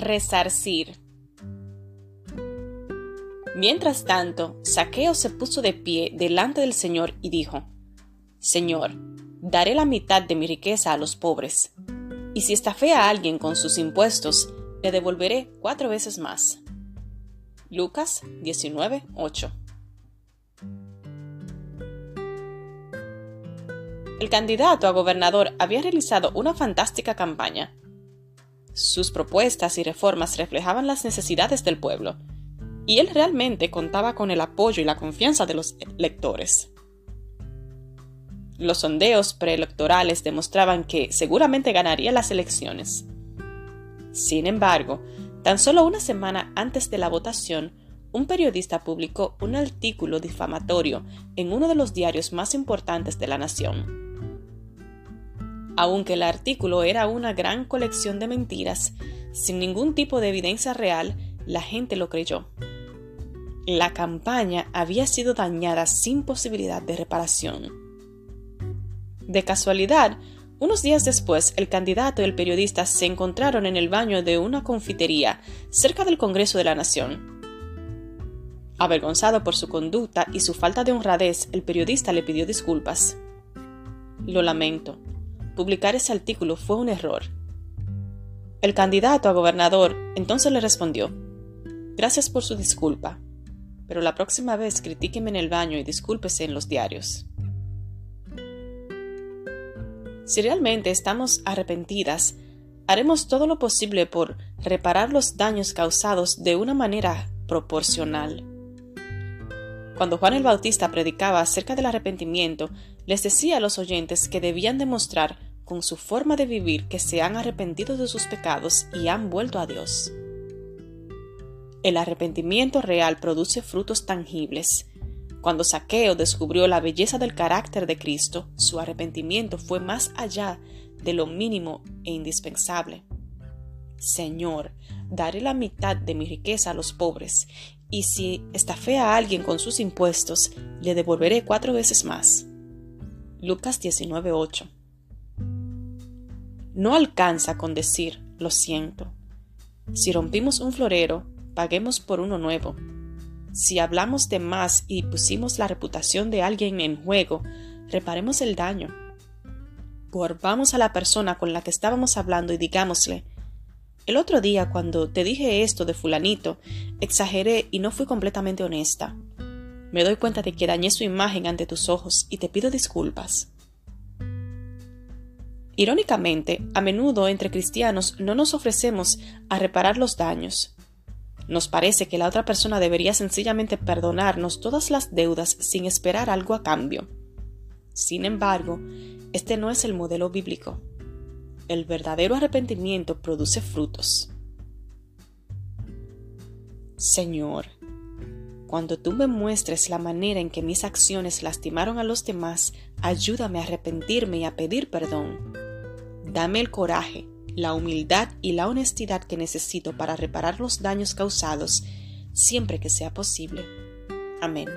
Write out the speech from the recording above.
resarcir. Mientras tanto, Saqueo se puso de pie delante del Señor y dijo, Señor, daré la mitad de mi riqueza a los pobres, y si estafé a alguien con sus impuestos, le devolveré cuatro veces más. Lucas 19:8 El candidato a gobernador había realizado una fantástica campaña. Sus propuestas y reformas reflejaban las necesidades del pueblo, y él realmente contaba con el apoyo y la confianza de los electores. Los sondeos preelectorales demostraban que seguramente ganaría las elecciones. Sin embargo, tan solo una semana antes de la votación, un periodista publicó un artículo difamatorio en uno de los diarios más importantes de la nación. Aunque el artículo era una gran colección de mentiras, sin ningún tipo de evidencia real, la gente lo creyó. La campaña había sido dañada sin posibilidad de reparación. De casualidad, unos días después, el candidato y el periodista se encontraron en el baño de una confitería cerca del Congreso de la Nación. Avergonzado por su conducta y su falta de honradez, el periodista le pidió disculpas. Lo lamento. Publicar ese artículo fue un error. El candidato a gobernador entonces le respondió, Gracias por su disculpa pero la próxima vez critíqueme en el baño y discúlpese en los diarios. Si realmente estamos arrepentidas, haremos todo lo posible por reparar los daños causados de una manera proporcional. Cuando Juan el Bautista predicaba acerca del arrepentimiento, les decía a los oyentes que debían demostrar con su forma de vivir que se han arrepentido de sus pecados y han vuelto a Dios. El arrepentimiento real produce frutos tangibles. Cuando Saqueo descubrió la belleza del carácter de Cristo, su arrepentimiento fue más allá de lo mínimo e indispensable. Señor, daré la mitad de mi riqueza a los pobres, y si estafé a alguien con sus impuestos, le devolveré cuatro veces más. Lucas 19:8 No alcanza con decir, lo siento. Si rompimos un florero, paguemos por uno nuevo. Si hablamos de más y pusimos la reputación de alguien en juego, reparemos el daño. Volvamos a la persona con la que estábamos hablando y digámosle, el otro día cuando te dije esto de fulanito, exageré y no fui completamente honesta. Me doy cuenta de que dañé su imagen ante tus ojos y te pido disculpas. Irónicamente, a menudo entre cristianos no nos ofrecemos a reparar los daños, nos parece que la otra persona debería sencillamente perdonarnos todas las deudas sin esperar algo a cambio. Sin embargo, este no es el modelo bíblico. El verdadero arrepentimiento produce frutos. Señor, cuando tú me muestres la manera en que mis acciones lastimaron a los demás, ayúdame a arrepentirme y a pedir perdón. Dame el coraje la humildad y la honestidad que necesito para reparar los daños causados siempre que sea posible. Amén.